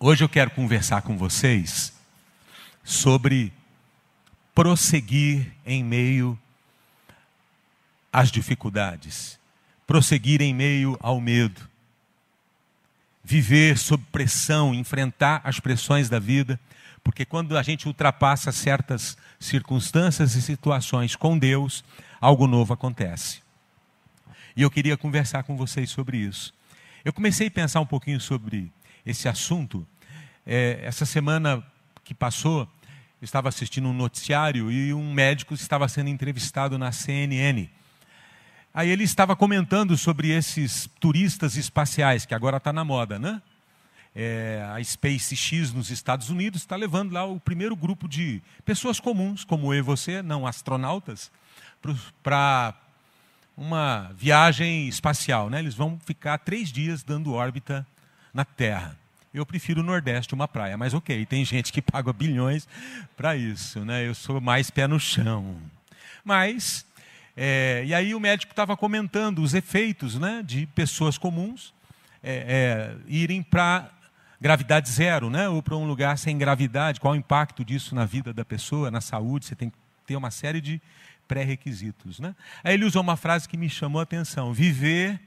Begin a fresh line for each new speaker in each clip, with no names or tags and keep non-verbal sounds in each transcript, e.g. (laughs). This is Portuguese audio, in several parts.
Hoje eu quero conversar com vocês sobre prosseguir em meio às dificuldades, prosseguir em meio ao medo, viver sob pressão, enfrentar as pressões da vida, porque quando a gente ultrapassa certas circunstâncias e situações com Deus, algo novo acontece. E eu queria conversar com vocês sobre isso. Eu comecei a pensar um pouquinho sobre esse assunto. É, essa semana que passou, eu estava assistindo um noticiário e um médico estava sendo entrevistado na CNN. Aí ele estava comentando sobre esses turistas espaciais, que agora está na moda, né? É, a SpaceX nos Estados Unidos está levando lá o primeiro grupo de pessoas comuns, como eu e você, não astronautas, para uma viagem espacial. Né? Eles vão ficar três dias dando órbita na Terra. Eu prefiro o Nordeste, uma praia, mas ok, tem gente que (laughs) paga bilhões para isso, né? Eu sou mais pé no chão. Mas, é, e aí o médico estava comentando os efeitos né, de pessoas comuns é, é, irem para gravidade zero, né? ou para um lugar sem gravidade, qual o impacto disso na vida da pessoa, na saúde, você tem que ter uma série de pré-requisitos. Né? Aí ele usou uma frase que me chamou a atenção: viver,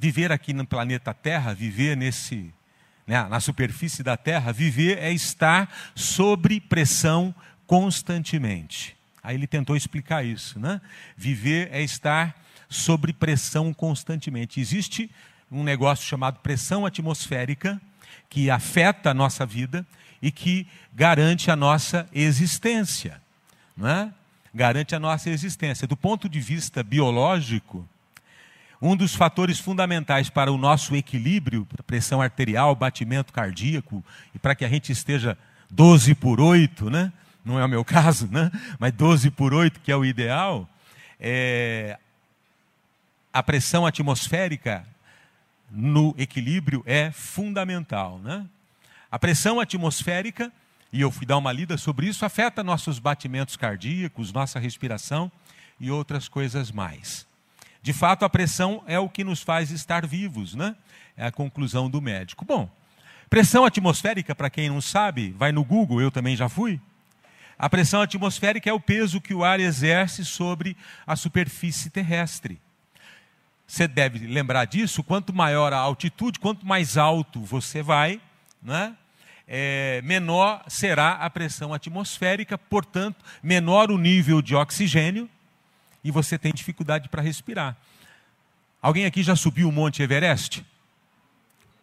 viver aqui no planeta Terra, viver nesse né, na superfície da terra, viver é estar sob pressão constantemente. Aí ele tentou explicar isso. Né? Viver é estar sob pressão constantemente. Existe um negócio chamado pressão atmosférica que afeta a nossa vida e que garante a nossa existência. Não é? Garante a nossa existência. Do ponto de vista biológico, um dos fatores fundamentais para o nosso equilíbrio, pressão arterial, batimento cardíaco, e para que a gente esteja 12 por 8, né? não é o meu (laughs) caso, né? mas 12 por 8, que é o ideal, é... a pressão atmosférica no equilíbrio é fundamental. Né? A pressão atmosférica, e eu fui dar uma lida sobre isso, afeta nossos batimentos cardíacos, nossa respiração e outras coisas mais. De fato, a pressão é o que nos faz estar vivos, né? É a conclusão do médico. Bom, pressão atmosférica, para quem não sabe, vai no Google, eu também já fui. A pressão atmosférica é o peso que o ar exerce sobre a superfície terrestre. Você deve lembrar disso, quanto maior a altitude, quanto mais alto você vai, né? É, menor será a pressão atmosférica, portanto, menor o nível de oxigênio, e você tem dificuldade para respirar. Alguém aqui já subiu o Monte Everest?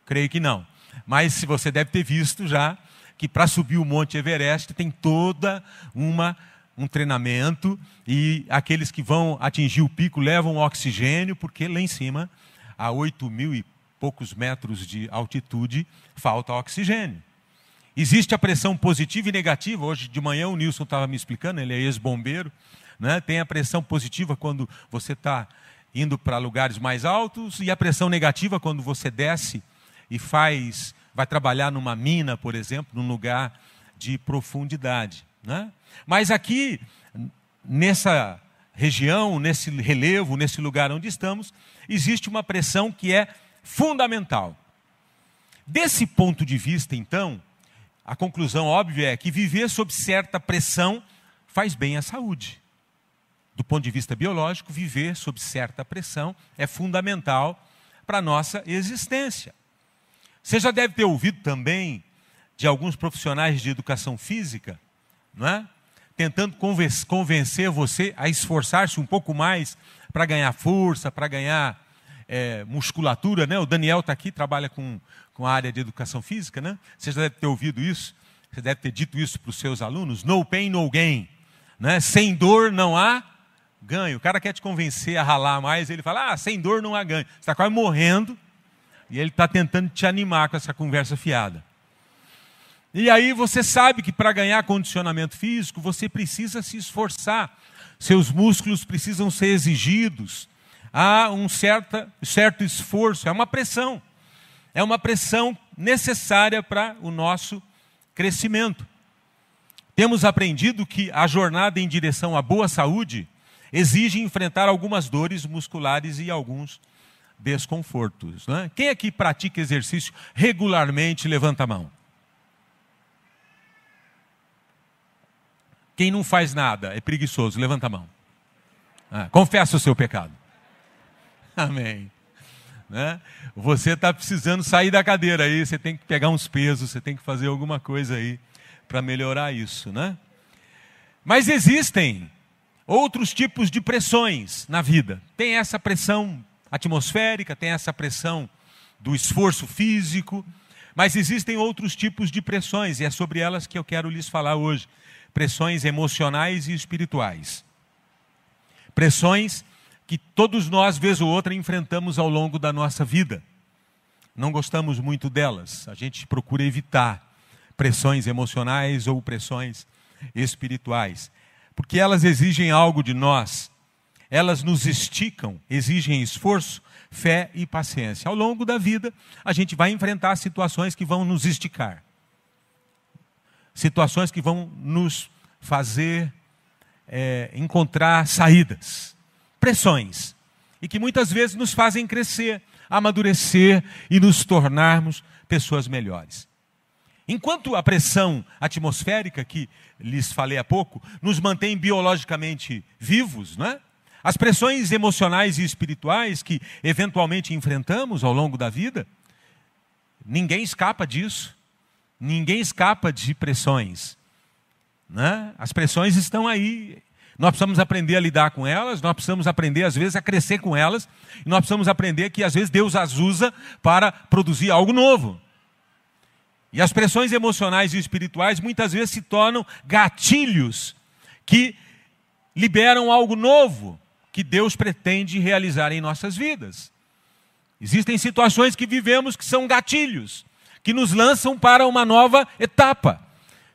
Creio que não. Mas se você deve ter visto já que para subir o Monte Everest tem toda uma um treinamento e aqueles que vão atingir o pico levam oxigênio porque lá em cima a 8 mil e poucos metros de altitude falta oxigênio. Existe a pressão positiva e negativa. Hoje de manhã o Nilson estava me explicando, ele é ex-bombeiro. Né? Tem a pressão positiva quando você está indo para lugares mais altos e a pressão negativa quando você desce e faz, vai trabalhar numa mina, por exemplo, num lugar de profundidade. Né? Mas aqui, nessa região, nesse relevo, nesse lugar onde estamos, existe uma pressão que é fundamental. Desse ponto de vista, então, a conclusão óbvia é que viver sob certa pressão faz bem à saúde do ponto de vista biológico, viver sob certa pressão é fundamental para a nossa existência. Você já deve ter ouvido também de alguns profissionais de educação física, não é? tentando convencer você a esforçar-se um pouco mais para ganhar força, para ganhar é, musculatura. Né? O Daniel está aqui, trabalha com, com a área de educação física. Né? Você já deve ter ouvido isso, você deve ter dito isso para os seus alunos: no pain, no gain. Né? Sem dor não há ganho. O cara quer te convencer a ralar mais, ele fala: ah, sem dor não há ganho. Você está quase morrendo e ele está tentando te animar com essa conversa fiada. E aí você sabe que para ganhar condicionamento físico você precisa se esforçar, seus músculos precisam ser exigidos, há um certa, certo esforço, é uma pressão, é uma pressão necessária para o nosso crescimento. Temos aprendido que a jornada em direção à boa saúde exige enfrentar algumas dores musculares e alguns desconfortos. Né? Quem aqui pratica exercício regularmente, levanta a mão. Quem não faz nada é preguiçoso, levanta a mão. Ah, confessa o seu pecado. (laughs) Amém. Né? Você está precisando sair da cadeira aí, você tem que pegar uns pesos, você tem que fazer alguma coisa aí para melhorar isso, né? Mas existem outros tipos de pressões na vida. Tem essa pressão atmosférica, tem essa pressão do esforço físico, mas existem outros tipos de pressões e é sobre elas que eu quero lhes falar hoje. Pressões emocionais e espirituais. Pressões que todos nós, vez ou outra, enfrentamos ao longo da nossa vida. Não gostamos muito delas, a gente procura evitar pressões emocionais ou pressões espirituais, porque elas exigem algo de nós, elas nos esticam, exigem esforço, fé e paciência. Ao longo da vida, a gente vai enfrentar situações que vão nos esticar, situações que vão nos fazer é, encontrar saídas, pressões, e que muitas vezes nos fazem crescer, amadurecer e nos tornarmos pessoas melhores. Enquanto a pressão atmosférica, que lhes falei há pouco, nos mantém biologicamente vivos, não é? as pressões emocionais e espirituais que eventualmente enfrentamos ao longo da vida, ninguém escapa disso. Ninguém escapa de pressões. Né? As pressões estão aí. Nós precisamos aprender a lidar com elas, nós precisamos aprender, às vezes, a crescer com elas, e nós precisamos aprender que, às vezes, Deus as usa para produzir algo novo. E as pressões emocionais e espirituais muitas vezes se tornam gatilhos que liberam algo novo que Deus pretende realizar em nossas vidas. Existem situações que vivemos que são gatilhos, que nos lançam para uma nova etapa,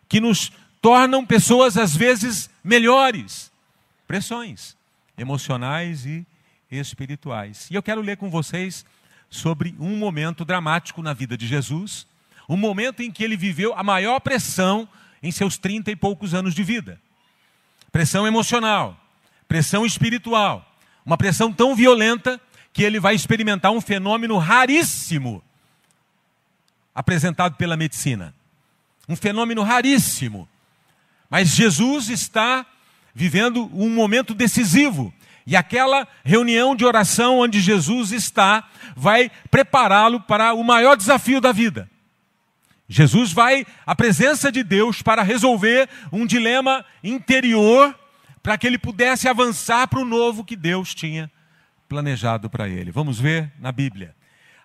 que nos tornam pessoas às vezes melhores. Pressões emocionais e espirituais. E eu quero ler com vocês sobre um momento dramático na vida de Jesus um momento em que ele viveu a maior pressão em seus trinta e poucos anos de vida. Pressão emocional, pressão espiritual, uma pressão tão violenta que ele vai experimentar um fenômeno raríssimo apresentado pela medicina. Um fenômeno raríssimo. Mas Jesus está vivendo um momento decisivo. E aquela reunião de oração onde Jesus está vai prepará-lo para o maior desafio da vida. Jesus vai à presença de Deus para resolver um dilema interior, para que ele pudesse avançar para o novo que Deus tinha planejado para ele. Vamos ver na Bíblia.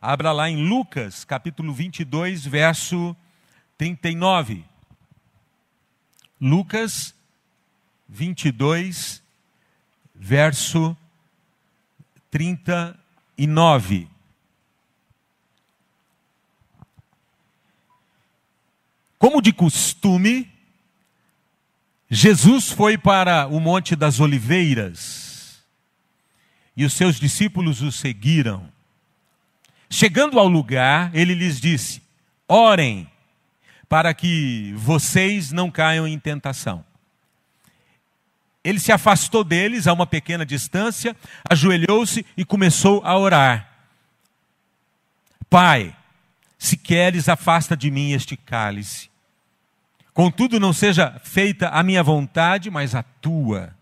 Abra lá em Lucas, capítulo 22, verso 39. Lucas 22, verso 39. Como de costume, Jesus foi para o Monte das Oliveiras e os seus discípulos o seguiram. Chegando ao lugar, ele lhes disse: Orem para que vocês não caiam em tentação. Ele se afastou deles a uma pequena distância, ajoelhou-se e começou a orar. Pai, se queres, afasta de mim este cálice. Contudo, não seja feita a minha vontade, mas a tua.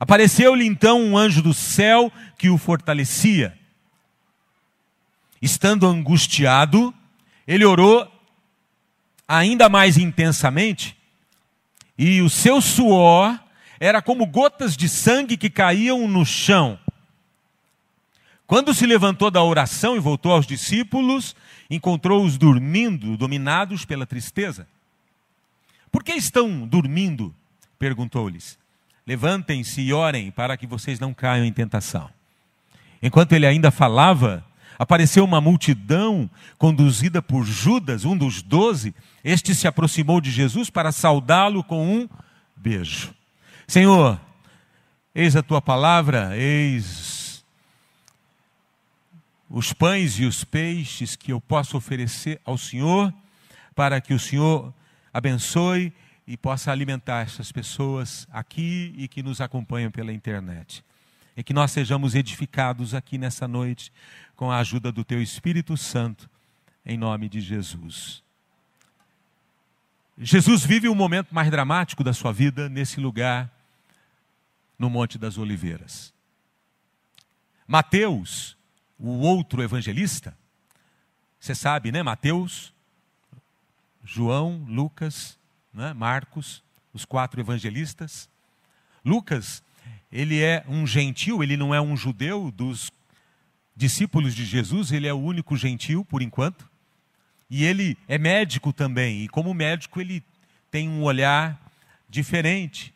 Apareceu-lhe então um anjo do céu que o fortalecia. Estando angustiado, ele orou ainda mais intensamente, e o seu suor era como gotas de sangue que caíam no chão. Quando se levantou da oração e voltou aos discípulos, encontrou-os dormindo, dominados pela tristeza. Por que estão dormindo? perguntou-lhes. Levantem-se e orem para que vocês não caiam em tentação. Enquanto ele ainda falava, apareceu uma multidão conduzida por Judas, um dos doze. Este se aproximou de Jesus para saudá-lo com um beijo. Senhor, eis a tua palavra, eis os pães e os peixes que eu posso oferecer ao Senhor, para que o Senhor abençoe e possa alimentar essas pessoas aqui e que nos acompanham pela internet. E que nós sejamos edificados aqui nessa noite com a ajuda do Teu Espírito Santo, em nome de Jesus. Jesus vive o momento mais dramático da sua vida nesse lugar, no Monte das Oliveiras. Mateus, o outro evangelista, você sabe, né? Mateus, João, Lucas, né? Marcos, os quatro evangelistas. Lucas, ele é um gentil, ele não é um judeu dos discípulos de Jesus, ele é o único gentil por enquanto. E ele é médico também, e como médico ele tem um olhar diferente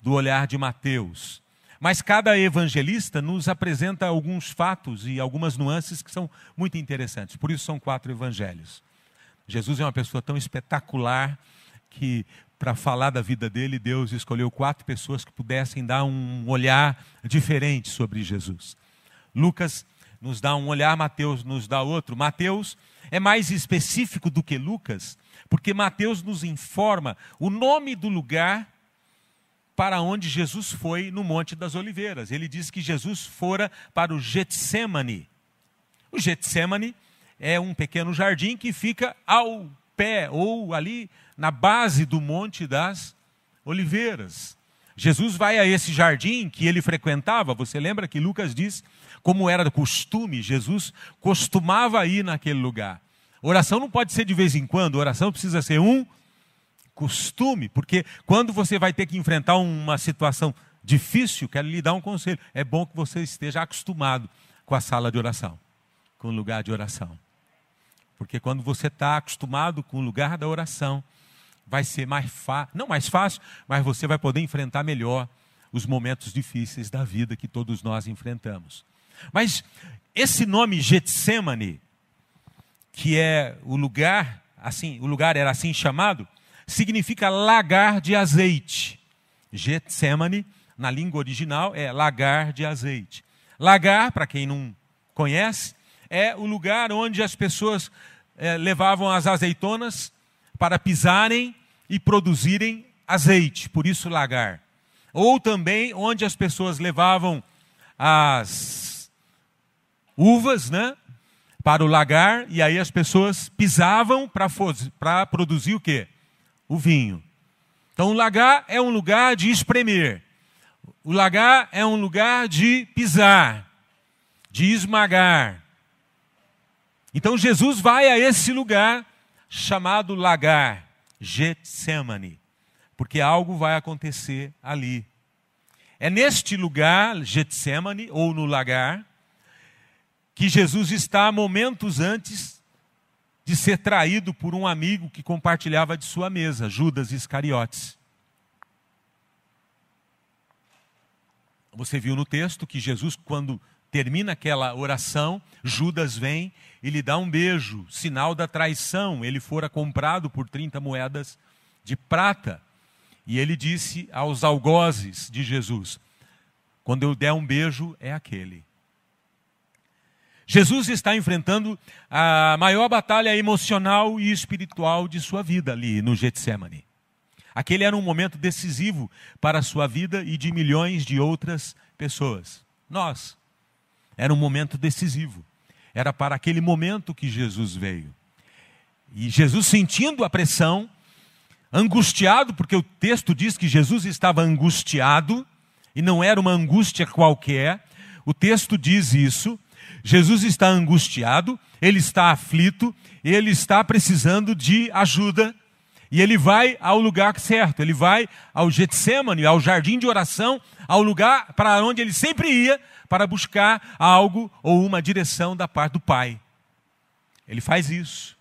do olhar de Mateus. Mas cada evangelista nos apresenta alguns fatos e algumas nuances que são muito interessantes. Por isso são quatro evangelhos. Jesus é uma pessoa tão espetacular que, para falar da vida dele, Deus escolheu quatro pessoas que pudessem dar um olhar diferente sobre Jesus. Lucas nos dá um olhar, Mateus nos dá outro. Mateus é mais específico do que Lucas, porque Mateus nos informa o nome do lugar para onde Jesus foi no Monte das Oliveiras. Ele diz que Jesus fora para o Getsemane. O Getsemane é um pequeno jardim que fica ao pé ou ali na base do Monte das Oliveiras. Jesus vai a esse jardim que ele frequentava. Você lembra que Lucas diz como era costume, Jesus costumava ir naquele lugar. Oração não pode ser de vez em quando, oração precisa ser um costume, porque quando você vai ter que enfrentar uma situação difícil, quero lhe dar um conselho: é bom que você esteja acostumado com a sala de oração, com o lugar de oração. Porque quando você está acostumado com o lugar da oração, vai ser mais fácil, não mais fácil, mas você vai poder enfrentar melhor os momentos difíceis da vida que todos nós enfrentamos. Mas esse nome Getsemane, que é o lugar, assim, o lugar era assim chamado, significa lagar de azeite. Getsemane, na língua original, é lagar de azeite. Lagar, para quem não conhece, é o lugar onde as pessoas é, levavam as azeitonas para pisarem e produzirem azeite, por isso lagar. Ou também onde as pessoas levavam as uvas, né? Para o lagar, e aí as pessoas pisavam para produzir o quê? O vinho. Então o lagar é um lugar de espremer. O lagar é um lugar de pisar, de esmagar. Então Jesus vai a esse lugar chamado lagar, Getsemane, porque algo vai acontecer ali. É neste lugar, Getsemane, ou no lagar, que Jesus está momentos antes de ser traído por um amigo que compartilhava de sua mesa, Judas Iscariotes. Você viu no texto que Jesus, quando termina aquela oração, Judas vem e lhe dá um beijo, sinal da traição. Ele fora comprado por 30 moedas de prata. E ele disse aos algozes de Jesus: Quando eu der um beijo, é aquele. Jesus está enfrentando a maior batalha emocional e espiritual de sua vida ali no Getsemane. Aquele era um momento decisivo para a sua vida e de milhões de outras pessoas. Nós. Era um momento decisivo. Era para aquele momento que Jesus veio. E Jesus sentindo a pressão, angustiado, porque o texto diz que Jesus estava angustiado, e não era uma angústia qualquer, o texto diz isso, Jesus está angustiado, ele está aflito, ele está precisando de ajuda. E ele vai ao lugar certo, ele vai ao Getsemane, ao jardim de oração, ao lugar para onde ele sempre ia para buscar algo ou uma direção da parte do Pai. Ele faz isso.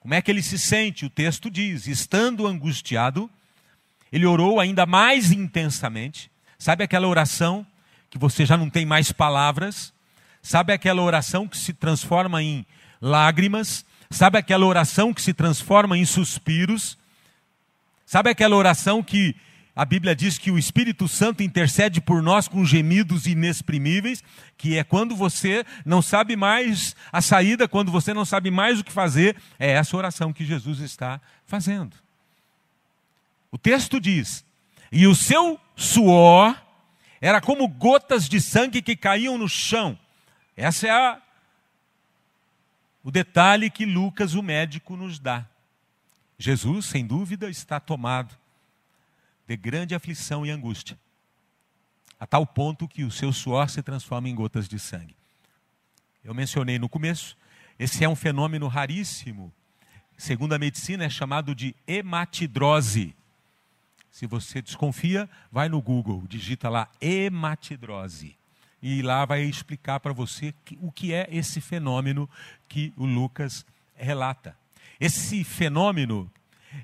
Como é que ele se sente? O texto diz: estando angustiado, ele orou ainda mais intensamente. Sabe aquela oração que você já não tem mais palavras? Sabe aquela oração que se transforma em lágrimas? Sabe aquela oração que se transforma em suspiros? Sabe aquela oração que a Bíblia diz que o Espírito Santo intercede por nós com gemidos inexprimíveis, que é quando você não sabe mais a saída, quando você não sabe mais o que fazer, é essa oração que Jesus está fazendo. O texto diz: "E o seu suor era como gotas de sangue que caíam no chão, essa é a, o detalhe que Lucas, o médico, nos dá. Jesus, sem dúvida, está tomado de grande aflição e angústia, a tal ponto que o seu suor se transforma em gotas de sangue. Eu mencionei no começo, esse é um fenômeno raríssimo. Segundo a medicina, é chamado de hematidrose. Se você desconfia, vai no Google, digita lá hematidrose. E lá vai explicar para você o que é esse fenômeno que o Lucas relata. Esse fenômeno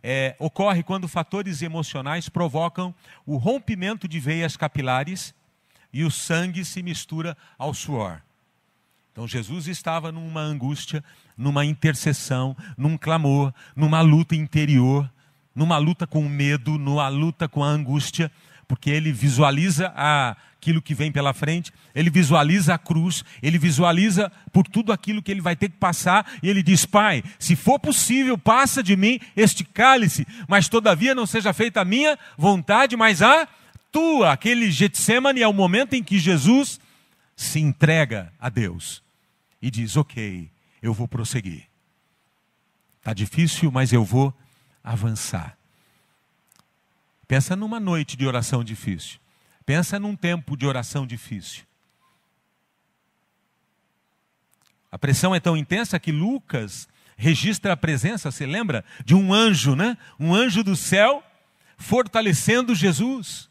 é, ocorre quando fatores emocionais provocam o rompimento de veias capilares e o sangue se mistura ao suor. Então Jesus estava numa angústia, numa intercessão, num clamor, numa luta interior numa luta com o medo, numa luta com a angústia, porque ele visualiza aquilo que vem pela frente, ele visualiza a cruz, ele visualiza por tudo aquilo que ele vai ter que passar, e ele diz: Pai, se for possível, passa de mim este cálice, mas todavia não seja feita a minha vontade, mas a tua. Aquele Getsemane é o momento em que Jesus se entrega a Deus e diz: Ok, eu vou prosseguir. Está difícil, mas eu vou avançar. Pensa numa noite de oração difícil. Pensa num tempo de oração difícil. A pressão é tão intensa que Lucas registra a presença, você lembra? De um anjo, né? Um anjo do céu fortalecendo Jesus.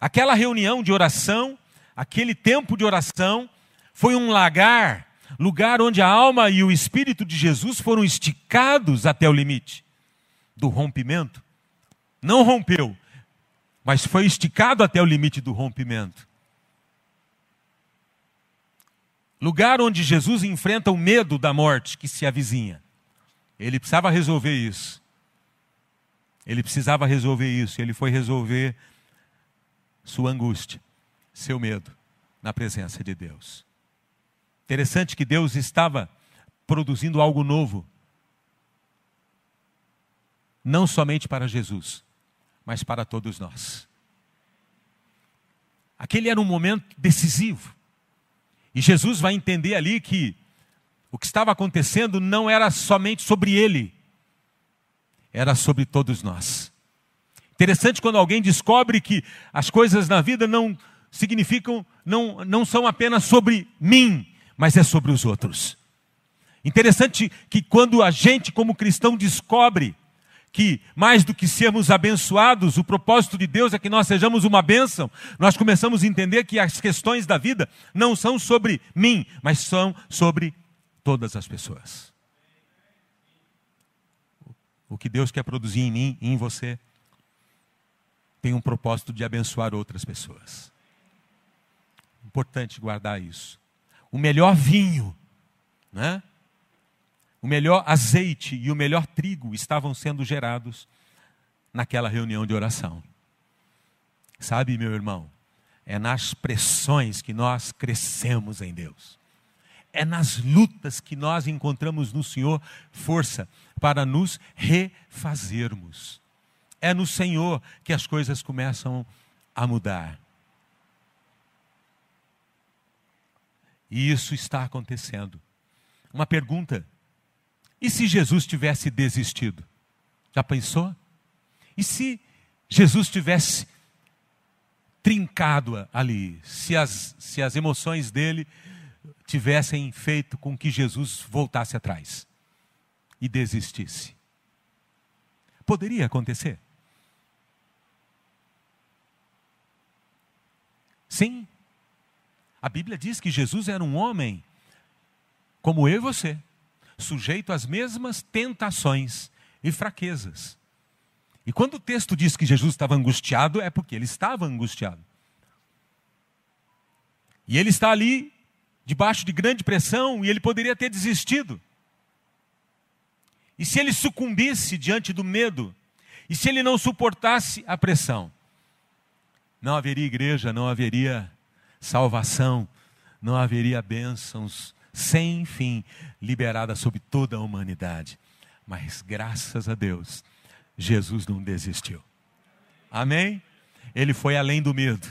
Aquela reunião de oração, aquele tempo de oração, foi um lagar lugar onde a alma e o espírito de Jesus foram esticados até o limite do rompimento. Não rompeu, mas foi esticado até o limite do rompimento. Lugar onde Jesus enfrenta o medo da morte que se avizinha. Ele precisava resolver isso. Ele precisava resolver isso. Ele foi resolver sua angústia, seu medo, na presença de Deus. Interessante que Deus estava produzindo algo novo. Não somente para Jesus, mas para todos nós. Aquele era um momento decisivo. E Jesus vai entender ali que o que estava acontecendo não era somente sobre ele, era sobre todos nós. Interessante quando alguém descobre que as coisas na vida não significam, não, não são apenas sobre mim, mas é sobre os outros. Interessante que quando a gente, como cristão, descobre que mais do que sermos abençoados, o propósito de Deus é que nós sejamos uma bênção, nós começamos a entender que as questões da vida não são sobre mim, mas são sobre todas as pessoas. O que Deus quer produzir em mim e em você tem um propósito de abençoar outras pessoas. Importante guardar isso o melhor vinho, né? O melhor azeite e o melhor trigo estavam sendo gerados naquela reunião de oração. Sabe, meu irmão, é nas pressões que nós crescemos em Deus. É nas lutas que nós encontramos no Senhor força para nos refazermos. É no Senhor que as coisas começam a mudar. E isso está acontecendo. Uma pergunta: e se Jesus tivesse desistido? Já pensou? E se Jesus tivesse trincado ali, se as, se as emoções dele tivessem feito com que Jesus voltasse atrás e desistisse? Poderia acontecer? Sim, a Bíblia diz que Jesus era um homem como eu e você, sujeito às mesmas tentações e fraquezas. E quando o texto diz que Jesus estava angustiado, é porque ele estava angustiado. E ele está ali, debaixo de grande pressão, e ele poderia ter desistido. E se ele sucumbisse diante do medo, e se ele não suportasse a pressão, não haveria igreja, não haveria salvação, não haveria bênçãos sem fim liberadas sobre toda a humanidade. Mas graças a Deus, Jesus não desistiu. Amém? Ele foi além do medo,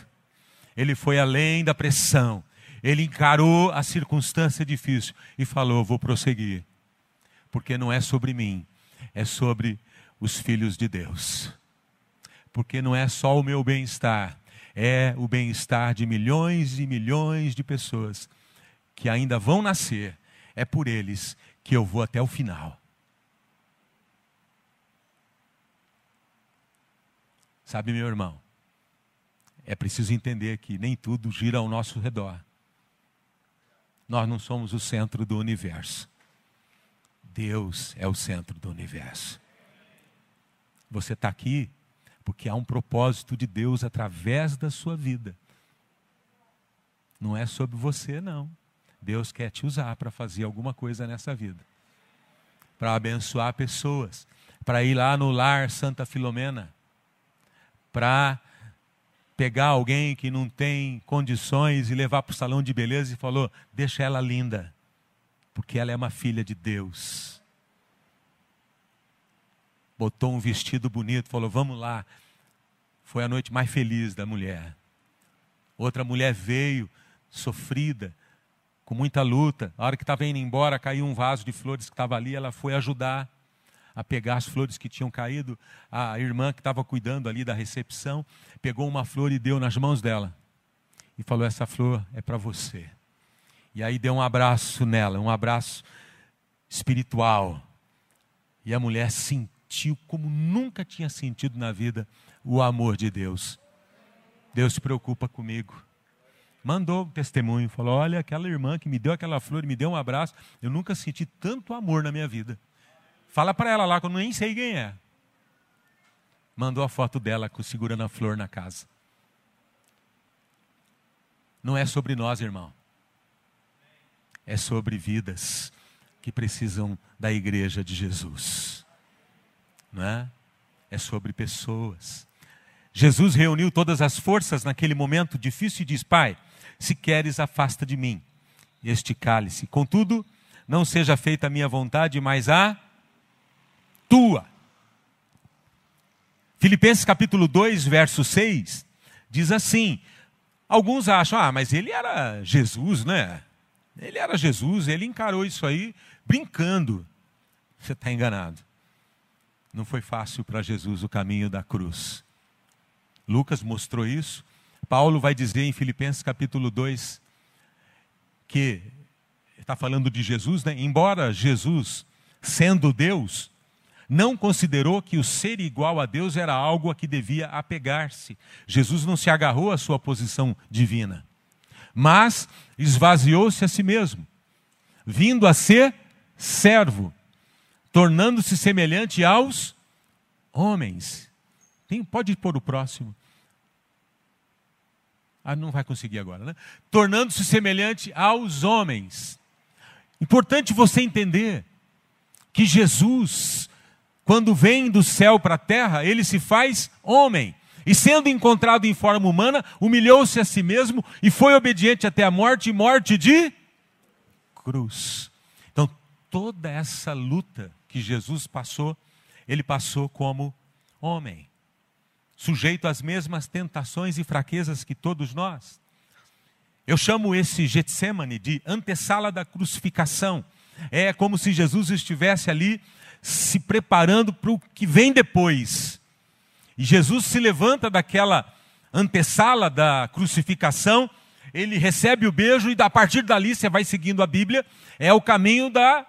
ele foi além da pressão, ele encarou a circunstância difícil e falou: Vou prosseguir, porque não é sobre mim, é sobre os filhos de Deus. Porque não é só o meu bem-estar, é o bem-estar de milhões e milhões de pessoas que ainda vão nascer. É por eles que eu vou até o final. Sabe, meu irmão, é preciso entender que nem tudo gira ao nosso redor. Nós não somos o centro do universo. Deus é o centro do universo. Você está aqui porque há um propósito de Deus através da sua vida. Não é sobre você, não. Deus quer te usar para fazer alguma coisa nessa vida, para abençoar pessoas, para ir lá no lar Santa Filomena, para pegar alguém que não tem condições e levar para o salão de beleza e falou: deixa ela linda, porque ela é uma filha de Deus. Botou um vestido bonito, falou: vamos lá. Foi a noite mais feliz da mulher. Outra mulher veio, sofrida, com muita luta. A hora que estava indo embora, caiu um vaso de flores que estava ali, ela foi ajudar a pegar as flores que tinham caído. A irmã que estava cuidando ali da recepção pegou uma flor e deu nas mãos dela. E falou: Essa flor é para você. E aí deu um abraço nela, um abraço espiritual. E a mulher sentiu como nunca tinha sentido na vida o amor de Deus. Deus se preocupa comigo. Mandou um testemunho, falou: Olha, aquela irmã que me deu aquela flor, me deu um abraço, eu nunca senti tanto amor na minha vida. Fala para ela lá que eu nem sei quem é. Mandou a foto dela segurando a flor na casa. Não é sobre nós, irmão. É sobre vidas que precisam da igreja de Jesus. Não é? É sobre pessoas. Jesus reuniu todas as forças naquele momento difícil e diz: Pai, se queres, afasta de mim este cálice. Contudo, não seja feita a minha vontade, mas a tua. Filipenses capítulo 2, verso 6, diz assim: alguns acham, ah, mas ele era Jesus, né? Ele era Jesus, ele encarou isso aí brincando. Você está enganado. Não foi fácil para Jesus o caminho da cruz. Lucas mostrou isso. Paulo vai dizer em Filipenses capítulo 2 que está falando de Jesus, né? Embora Jesus, sendo Deus, não considerou que o ser igual a Deus era algo a que devia apegar-se. Jesus não se agarrou à sua posição divina, mas esvaziou-se a si mesmo, vindo a ser servo, tornando-se semelhante aos homens. Tem, pode pôr o próximo. Ah, não vai conseguir agora, né? Tornando-se semelhante aos homens. Importante você entender que Jesus quando vem do céu para a terra, ele se faz homem. E sendo encontrado em forma humana, humilhou-se a si mesmo e foi obediente até a morte morte de cruz. Então, toda essa luta que Jesus passou, ele passou como homem, sujeito às mesmas tentações e fraquezas que todos nós. Eu chamo esse Getsemane de antessala da crucificação. É como se Jesus estivesse ali se preparando para o que vem depois. E Jesus se levanta daquela antessala da crucificação, ele recebe o beijo e a partir dali você vai seguindo a Bíblia, é o caminho da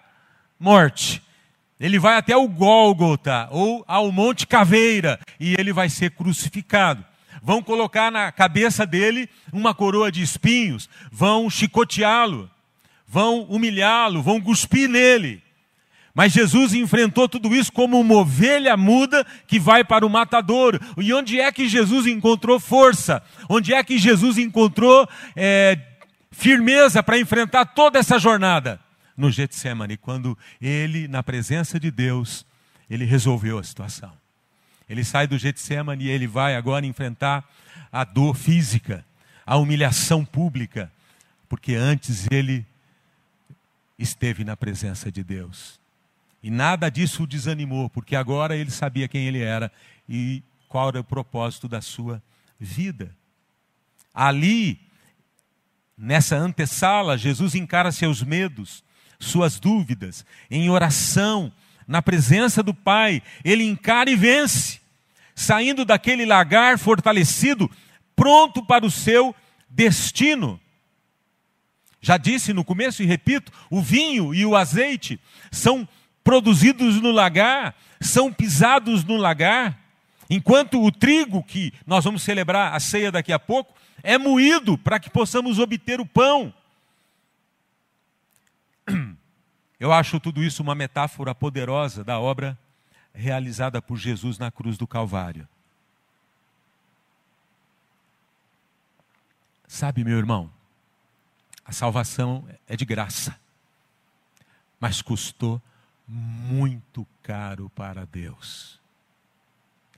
morte. Ele vai até o Gólgota ou ao Monte Caveira e ele vai ser crucificado. Vão colocar na cabeça dele uma coroa de espinhos, vão chicoteá-lo, vão humilhá-lo, vão cuspir nele. Mas Jesus enfrentou tudo isso como uma ovelha muda que vai para o matadouro. E onde é que Jesus encontrou força? Onde é que Jesus encontrou é, firmeza para enfrentar toda essa jornada? No Getsemane, quando ele, na presença de Deus, ele resolveu a situação. Ele sai do Getsemane e ele vai agora enfrentar a dor física, a humilhação pública, porque antes ele esteve na presença de Deus. E nada disso o desanimou, porque agora ele sabia quem ele era e qual era o propósito da sua vida. Ali, nessa antessala, Jesus encara seus medos, suas dúvidas, em oração, na presença do Pai, ele encara e vence, saindo daquele lagar fortalecido, pronto para o seu destino. Já disse no começo e repito: o vinho e o azeite são produzidos no lagar, são pisados no lagar, enquanto o trigo, que nós vamos celebrar a ceia daqui a pouco, é moído para que possamos obter o pão. Eu acho tudo isso uma metáfora poderosa da obra realizada por Jesus na cruz do Calvário. Sabe, meu irmão, a salvação é de graça, mas custou muito caro para Deus,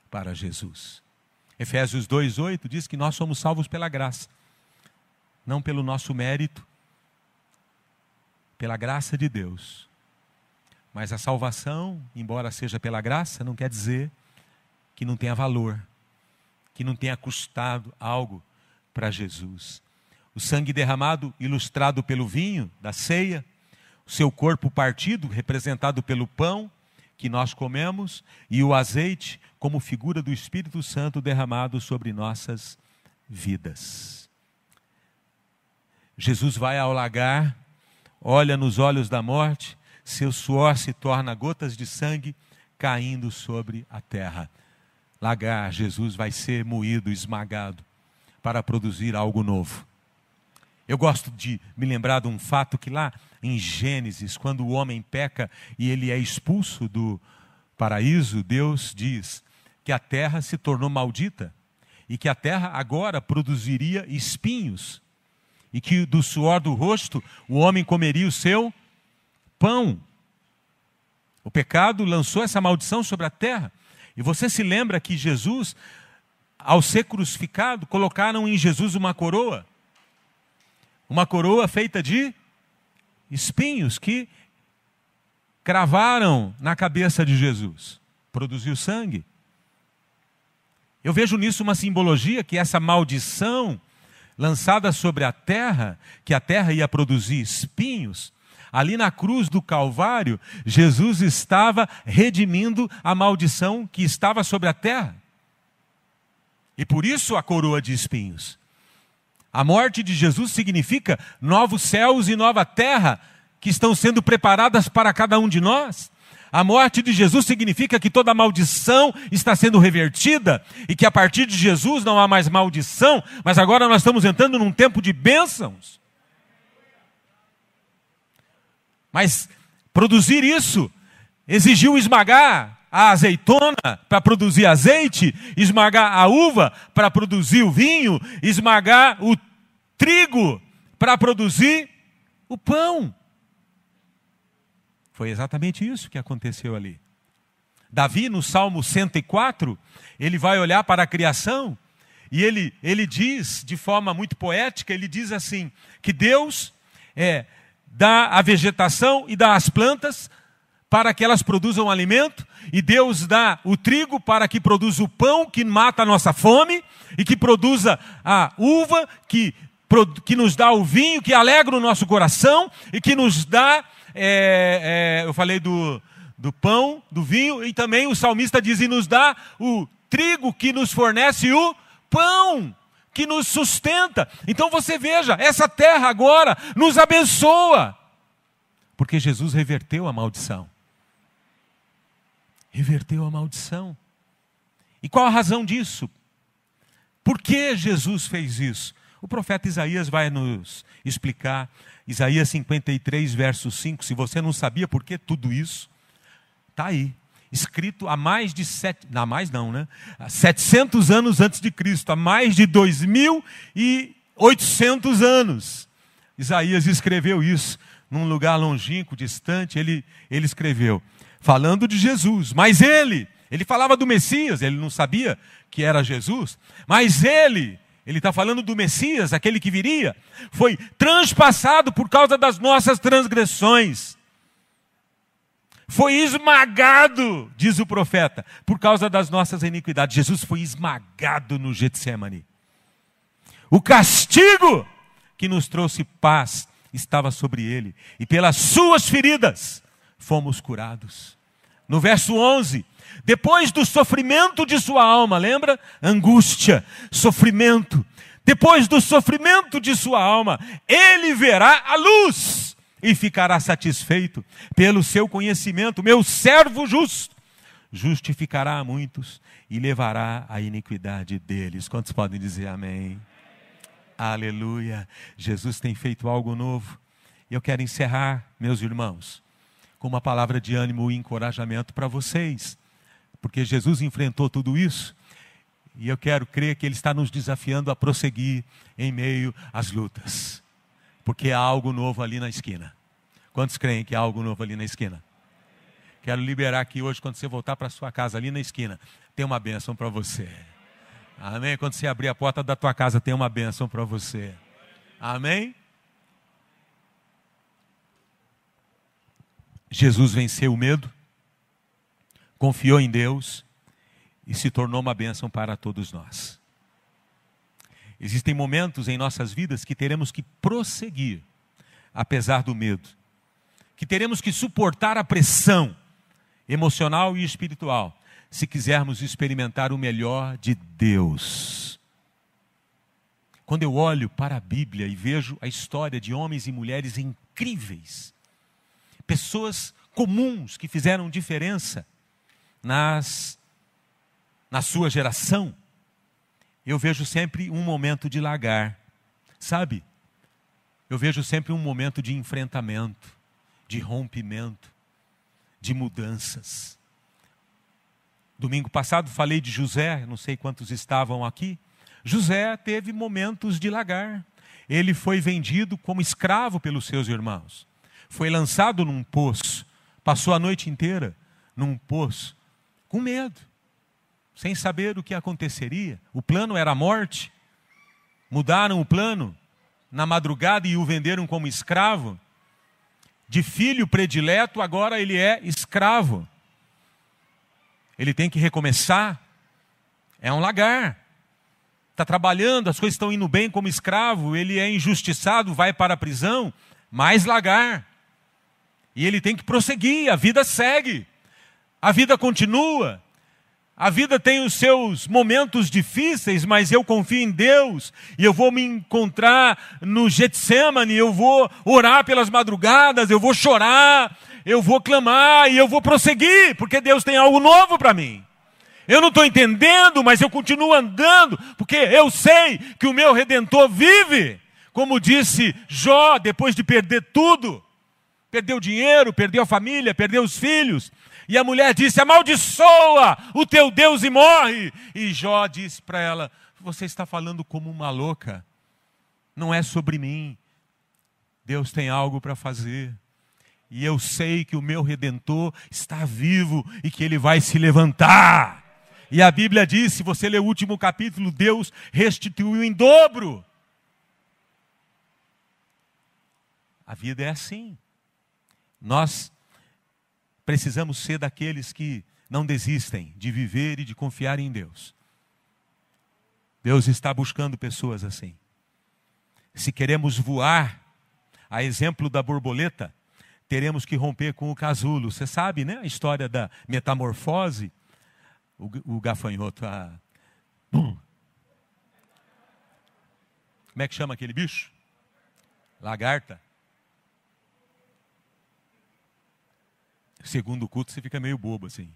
para Jesus. Efésios 2:8 diz que nós somos salvos pela graça, não pelo nosso mérito, pela graça de Deus. Mas a salvação, embora seja pela graça, não quer dizer que não tenha valor, que não tenha custado algo para Jesus. O sangue derramado, ilustrado pelo vinho da ceia, o seu corpo partido, representado pelo pão que nós comemos, e o azeite, como figura do Espírito Santo derramado sobre nossas vidas. Jesus vai ao lagar, olha nos olhos da morte, seu suor se torna gotas de sangue caindo sobre a terra. Lagar, Jesus vai ser moído, esmagado para produzir algo novo. Eu gosto de me lembrar de um fato que lá em Gênesis, quando o homem peca e ele é expulso do paraíso, Deus diz que a terra se tornou maldita e que a terra agora produziria espinhos e que do suor do rosto o homem comeria o seu pão. O pecado lançou essa maldição sobre a terra. E você se lembra que Jesus ao ser crucificado, colocaram em Jesus uma coroa. Uma coroa feita de espinhos que cravaram na cabeça de Jesus. Produziu sangue. Eu vejo nisso uma simbologia que essa maldição lançada sobre a terra, que a terra ia produzir espinhos, ali na cruz do Calvário, Jesus estava redimindo a maldição que estava sobre a terra. E por isso a coroa de espinhos. A morte de Jesus significa novos céus e nova terra que estão sendo preparadas para cada um de nós. A morte de Jesus significa que toda maldição está sendo revertida e que a partir de Jesus não há mais maldição, mas agora nós estamos entrando num tempo de bênçãos. Mas produzir isso exigiu esmagar a azeitona para produzir azeite, esmagar a uva para produzir o vinho, esmagar o trigo para produzir o pão. Foi exatamente isso que aconteceu ali. Davi, no Salmo 104, ele vai olhar para a criação e ele, ele diz, de forma muito poética, ele diz assim: que Deus é, dá a vegetação e dá as plantas para que elas produzam alimento, e Deus dá o trigo para que produza o pão que mata a nossa fome, e que produza a uva que, que nos dá o vinho que alegra o nosso coração, e que nos dá, é, é, eu falei do, do pão, do vinho, e também o salmista diz: e nos dá o trigo que nos fornece o pão que nos sustenta. Então você veja, essa terra agora nos abençoa, porque Jesus reverteu a maldição reverteu a maldição. E qual a razão disso? Por que Jesus fez isso? O profeta Isaías vai nos explicar. Isaías 53, verso 5. Se você não sabia por que tudo isso, está aí. Escrito há mais de sete, não mais não, né? Há 700 anos antes de Cristo, há mais de 2.800 anos. Isaías escreveu isso num lugar longínquo, distante. Ele, ele escreveu: falando de Jesus. Mas ele, ele falava do Messias, ele não sabia que era Jesus, mas ele, ele está falando do Messias, aquele que viria, foi transpassado por causa das nossas transgressões. Foi esmagado, diz o profeta, por causa das nossas iniquidades. Jesus foi esmagado no Getsemane. O castigo que nos trouxe paz estava sobre ele, e pelas suas feridas fomos curados. No verso 11, depois do sofrimento de sua alma, lembra? Angústia, sofrimento. Depois do sofrimento de sua alma, ele verá a luz e ficará satisfeito pelo seu conhecimento. Meu servo justo justificará a muitos e levará a iniquidade deles. Quantos podem dizer amém? Aleluia. Jesus tem feito algo novo. Eu quero encerrar, meus irmãos, com uma palavra de ânimo e encorajamento para vocês. Porque Jesus enfrentou tudo isso. E eu quero crer que Ele está nos desafiando a prosseguir em meio às lutas. Porque há algo novo ali na esquina. Quantos creem que há algo novo ali na esquina? Quero liberar aqui hoje, quando você voltar para sua casa, ali na esquina, tem uma bênção para você. Amém? Quando você abrir a porta da tua casa, tem uma bênção para você. Amém? Jesus venceu o medo, confiou em Deus e se tornou uma bênção para todos nós. Existem momentos em nossas vidas que teremos que prosseguir, apesar do medo, que teremos que suportar a pressão emocional e espiritual, se quisermos experimentar o melhor de Deus. Quando eu olho para a Bíblia e vejo a história de homens e mulheres incríveis, pessoas comuns que fizeram diferença nas, na sua geração, eu vejo sempre um momento de lagar, sabe? Eu vejo sempre um momento de enfrentamento, de rompimento, de mudanças. Domingo passado falei de José, não sei quantos estavam aqui. José teve momentos de lagar. Ele foi vendido como escravo pelos seus irmãos. Foi lançado num poço. Passou a noite inteira num poço, com medo, sem saber o que aconteceria. O plano era a morte. Mudaram o plano na madrugada e o venderam como escravo. De filho predileto, agora ele é escravo ele tem que recomeçar. É um lagar. Está trabalhando, as coisas estão indo bem como escravo, ele é injustiçado, vai para a prisão, mais lagar. E ele tem que prosseguir, a vida segue, a vida continua. A vida tem os seus momentos difíceis, mas eu confio em Deus e eu vou me encontrar no Getsemane, eu vou orar pelas madrugadas, eu vou chorar, eu vou clamar e eu vou prosseguir, porque Deus tem algo novo para mim. Eu não estou entendendo, mas eu continuo andando, porque eu sei que o meu redentor vive. Como disse Jó, depois de perder tudo, perdeu dinheiro, perdeu a família, perdeu os filhos. E a mulher disse: Amaldiçoa o teu Deus e morre. E Jó disse para ela: Você está falando como uma louca. Não é sobre mim. Deus tem algo para fazer e eu sei que o meu redentor está vivo e que ele vai se levantar. E a Bíblia diz, se você ler o último capítulo, Deus restituiu em dobro. A vida é assim. Nós precisamos ser daqueles que não desistem de viver e de confiar em Deus. Deus está buscando pessoas assim. Se queremos voar, a exemplo da borboleta, teremos que romper com o casulo. Você sabe, né? A história da metamorfose. O, o gafanhoto. A... Como é que chama aquele bicho? Lagarta. Segundo o culto, você fica meio bobo assim.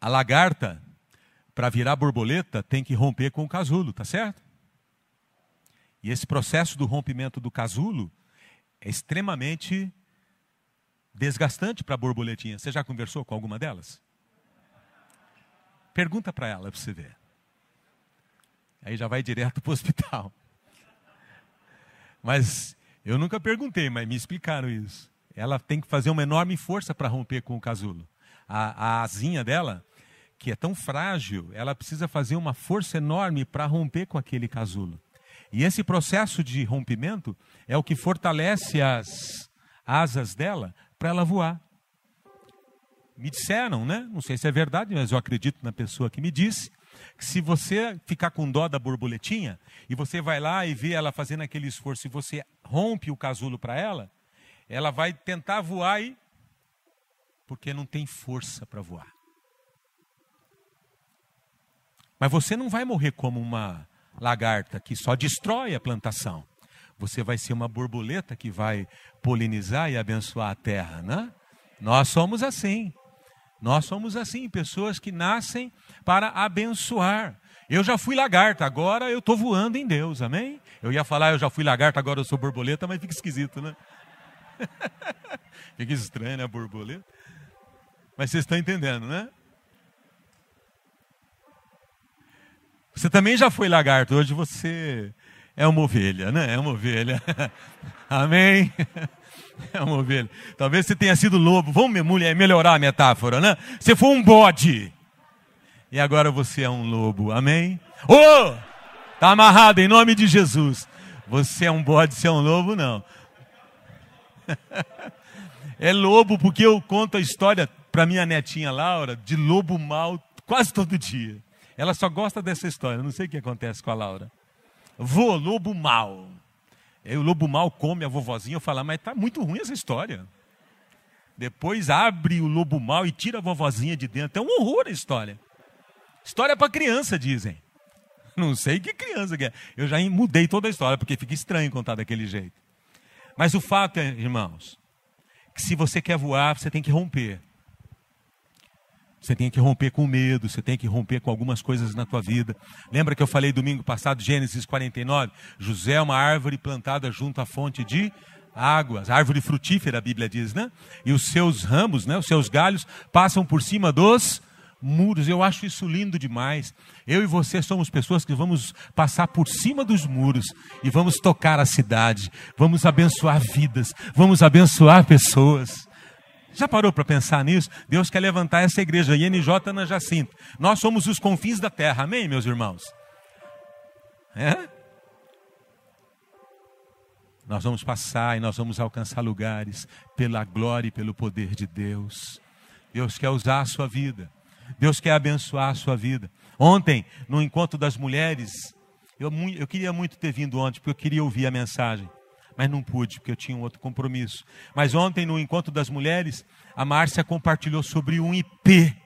A lagarta, para virar borboleta, tem que romper com o casulo, tá certo? E esse processo do rompimento do casulo é extremamente desgastante para a borboletinha. Você já conversou com alguma delas? Pergunta para ela para você ver. Aí já vai direto para o (laughs) hospital. Mas eu nunca perguntei, mas me explicaram isso. Ela tem que fazer uma enorme força para romper com o casulo. A, a asinha dela, que é tão frágil, ela precisa fazer uma força enorme para romper com aquele casulo. E esse processo de rompimento é o que fortalece as asas dela para ela voar. Me disseram, né? Não sei se é verdade, mas eu acredito na pessoa que me disse, que se você ficar com dó da borboletinha e você vai lá e vê ela fazendo aquele esforço e você rompe o casulo para ela, ela vai tentar voar e porque não tem força para voar. Mas você não vai morrer como uma lagarta que só destrói a plantação. Você vai ser uma borboleta que vai polinizar e abençoar a terra, né? Nós somos assim. Nós somos assim, pessoas que nascem para abençoar. Eu já fui lagarta, agora eu estou voando em Deus, amém? Eu ia falar, eu já fui lagarta, agora eu sou borboleta, mas fica esquisito, né? (laughs) fica estranho, né, borboleta? Mas vocês estão entendendo, né? Você também já foi lagarto, hoje você é uma ovelha, né? É uma ovelha. (laughs) Amém? (laughs) É uma ovelha. Talvez você tenha sido lobo. Vamos melhorar a metáfora, né? Você foi um bode. E agora você é um lobo. Amém? Ô! Oh! Tá amarrado em nome de Jesus. Você é um bode, você é um lobo, não. (laughs) É lobo porque eu conto a história para minha netinha Laura de lobo mal quase todo dia. Ela só gosta dessa história. não sei o que acontece com a Laura. Vô, lobo mal. Aí o lobo mal come a vovozinha. Eu falo, mas tá muito ruim essa história. Depois abre o lobo mal e tira a vovozinha de dentro. É um horror a história. História para criança, dizem. (laughs) Não sei que criança que é. Eu já mudei toda a história, porque fica estranho contar daquele jeito. Mas o fato é, irmãos, que se você quer voar, você tem que romper. Você tem que romper com medo, você tem que romper com algumas coisas na tua vida. Lembra que eu falei domingo passado, Gênesis 49? José é uma árvore plantada junto à fonte de águas, árvore frutífera, a Bíblia diz, né? E os seus ramos, né, os seus galhos passam por cima dos muros. Eu acho isso lindo demais. Eu e você somos pessoas que vamos passar por cima dos muros e vamos tocar a cidade, vamos abençoar vidas, vamos abençoar pessoas. Já parou para pensar nisso? Deus quer levantar essa igreja, INJ na Jacinto. Nós somos os confins da terra, amém, meus irmãos? É? Nós vamos passar e nós vamos alcançar lugares pela glória e pelo poder de Deus. Deus quer usar a sua vida. Deus quer abençoar a sua vida. Ontem, no encontro das mulheres, eu, eu queria muito ter vindo ontem, porque eu queria ouvir a mensagem mas não pude, porque eu tinha um outro compromisso. Mas ontem, no encontro das mulheres, a Márcia compartilhou sobre um IP.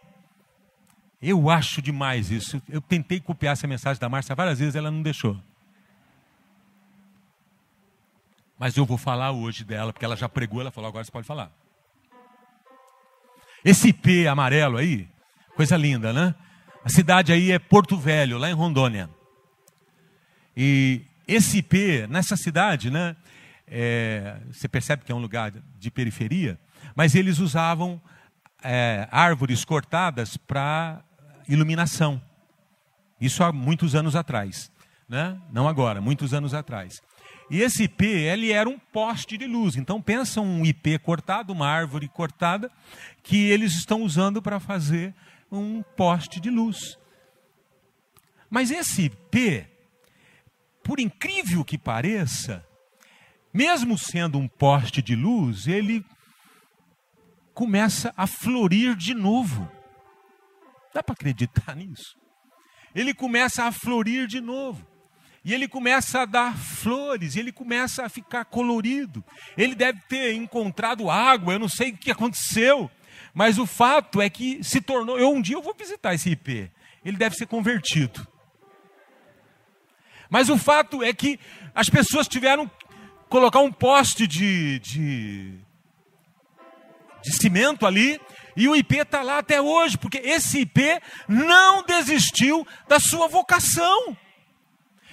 Eu acho demais isso. Eu tentei copiar essa mensagem da Márcia várias vezes, ela não deixou. Mas eu vou falar hoje dela, porque ela já pregou, ela falou, agora você pode falar. Esse IP amarelo aí, coisa linda, né? A cidade aí é Porto Velho, lá em Rondônia. E esse IP, nessa cidade, né? é, você percebe que é um lugar de periferia, mas eles usavam é, árvores cortadas para iluminação. Isso há muitos anos atrás, né? não agora, muitos anos atrás. E esse IP, ele era um poste de luz. Então pensa um IP cortado, uma árvore cortada, que eles estão usando para fazer um poste de luz. Mas esse IP, por incrível que pareça, mesmo sendo um poste de luz, ele começa a florir de novo. Dá para acreditar nisso? Ele começa a florir de novo. E ele começa a dar flores, ele começa a ficar colorido. Ele deve ter encontrado água, eu não sei o que aconteceu. Mas o fato é que se tornou. Eu um dia eu vou visitar esse IP. Ele deve ser convertido. Mas o fato é que as pessoas tiveram colocar um poste de, de, de cimento ali, e o IP está lá até hoje, porque esse IP não desistiu da sua vocação.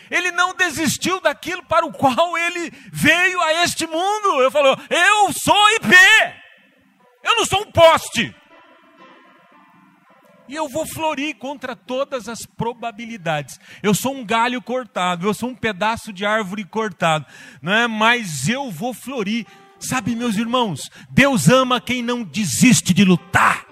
Ele não desistiu daquilo para o qual ele veio a este mundo. Eu falo, eu sou IP. Eu não sou um poste. E eu vou florir contra todas as probabilidades. Eu sou um galho cortado, eu sou um pedaço de árvore cortado, não é? Mas eu vou florir. Sabe, meus irmãos, Deus ama quem não desiste de lutar.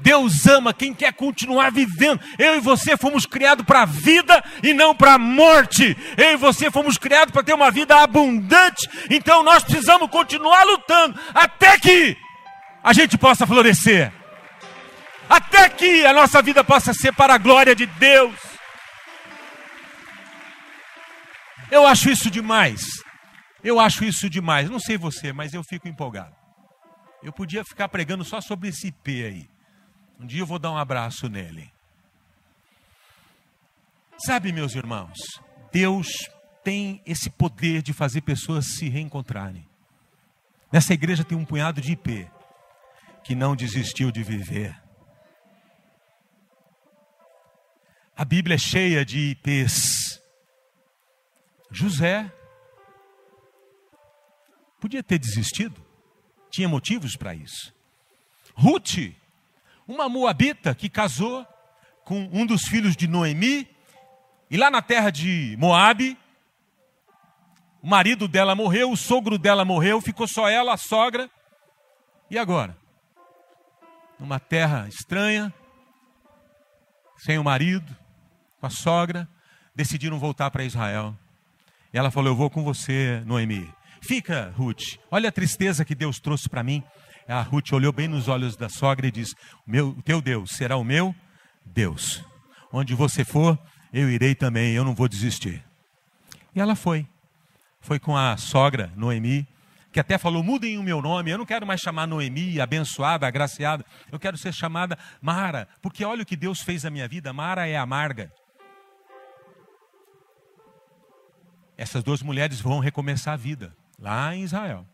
Deus ama quem quer continuar vivendo. Eu e você fomos criados para a vida e não para a morte. Eu e você fomos criados para ter uma vida abundante. Então nós precisamos continuar lutando até que a gente possa florescer até que a nossa vida possa ser para a glória de Deus. Eu acho isso demais. Eu acho isso demais. Não sei você, mas eu fico empolgado. Eu podia ficar pregando só sobre esse IP aí. Um dia eu vou dar um abraço nele. Sabe, meus irmãos, Deus tem esse poder de fazer pessoas se reencontrarem. Nessa igreja tem um punhado de IP que não desistiu de viver. A Bíblia é cheia de IPs. José podia ter desistido, tinha motivos para isso. Ruth, uma moabita que casou com um dos filhos de Noemi, e lá na terra de Moabe, o marido dela morreu, o sogro dela morreu, ficou só ela, a sogra. E agora? Numa terra estranha, sem o marido, com a sogra, decidiram voltar para Israel. E ela falou: Eu vou com você, Noemi. Fica, Ruth. Olha a tristeza que Deus trouxe para mim. A Ruth olhou bem nos olhos da sogra e disse: meu, O teu Deus será o meu Deus. Onde você for, eu irei também, eu não vou desistir. E ela foi foi com a sogra, Noemi, que até falou: mudem o meu nome, eu não quero mais chamar Noemi, abençoada, agraciada, eu quero ser chamada Mara, porque olha o que Deus fez na minha vida, Mara é amarga. Essas duas mulheres vão recomeçar a vida lá em Israel.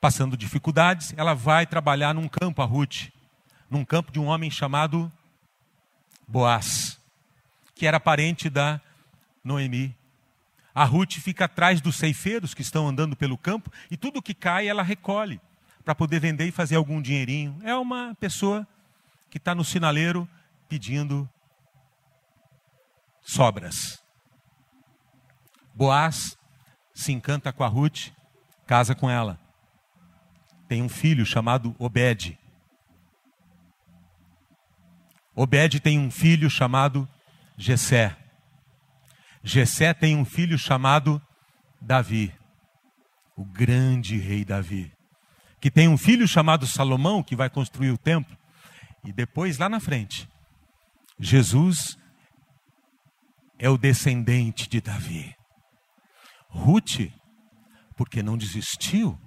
Passando dificuldades, ela vai trabalhar num campo, a Ruth, num campo de um homem chamado Boaz, que era parente da Noemi. A Ruth fica atrás dos ceifeiros que estão andando pelo campo e tudo que cai ela recolhe para poder vender e fazer algum dinheirinho. É uma pessoa que está no sinaleiro pedindo sobras. Boaz se encanta com a Ruth, casa com ela. Tem um filho chamado Obed. Obed tem um filho chamado Jessé. Jessé tem um filho chamado Davi, o grande rei Davi, que tem um filho chamado Salomão, que vai construir o templo. E depois, lá na frente, Jesus é o descendente de Davi. Ruth, porque não desistiu,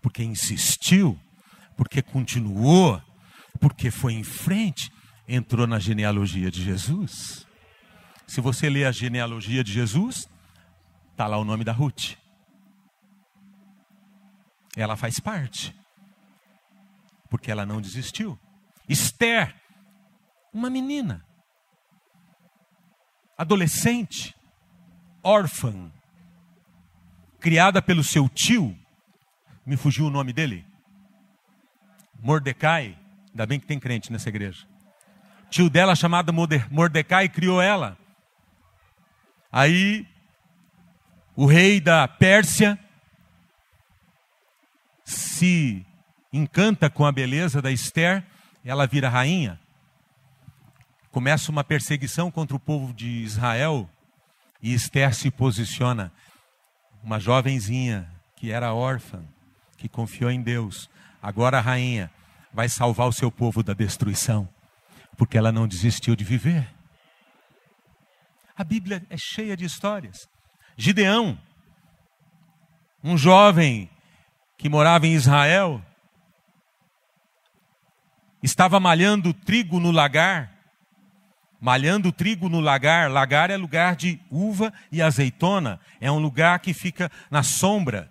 porque insistiu, porque continuou, porque foi em frente, entrou na genealogia de Jesus. Se você ler a genealogia de Jesus, está lá o nome da Ruth. Ela faz parte, porque ela não desistiu. Esther, uma menina, adolescente, órfã, criada pelo seu tio, me fugiu o nome dele, Mordecai, ainda bem que tem crente nessa igreja. Tio dela, chamado Mordecai, criou ela. Aí o rei da Pérsia se encanta com a beleza da Esther, ela vira rainha. Começa uma perseguição contra o povo de Israel e Esther se posiciona. Uma jovenzinha que era órfã, que confiou em Deus, agora a rainha, vai salvar o seu povo da destruição, porque ela não desistiu de viver. A Bíblia é cheia de histórias. Gideão, um jovem que morava em Israel, estava malhando trigo no lagar. Malhando trigo no lagar. Lagar é lugar de uva e azeitona. É um lugar que fica na sombra.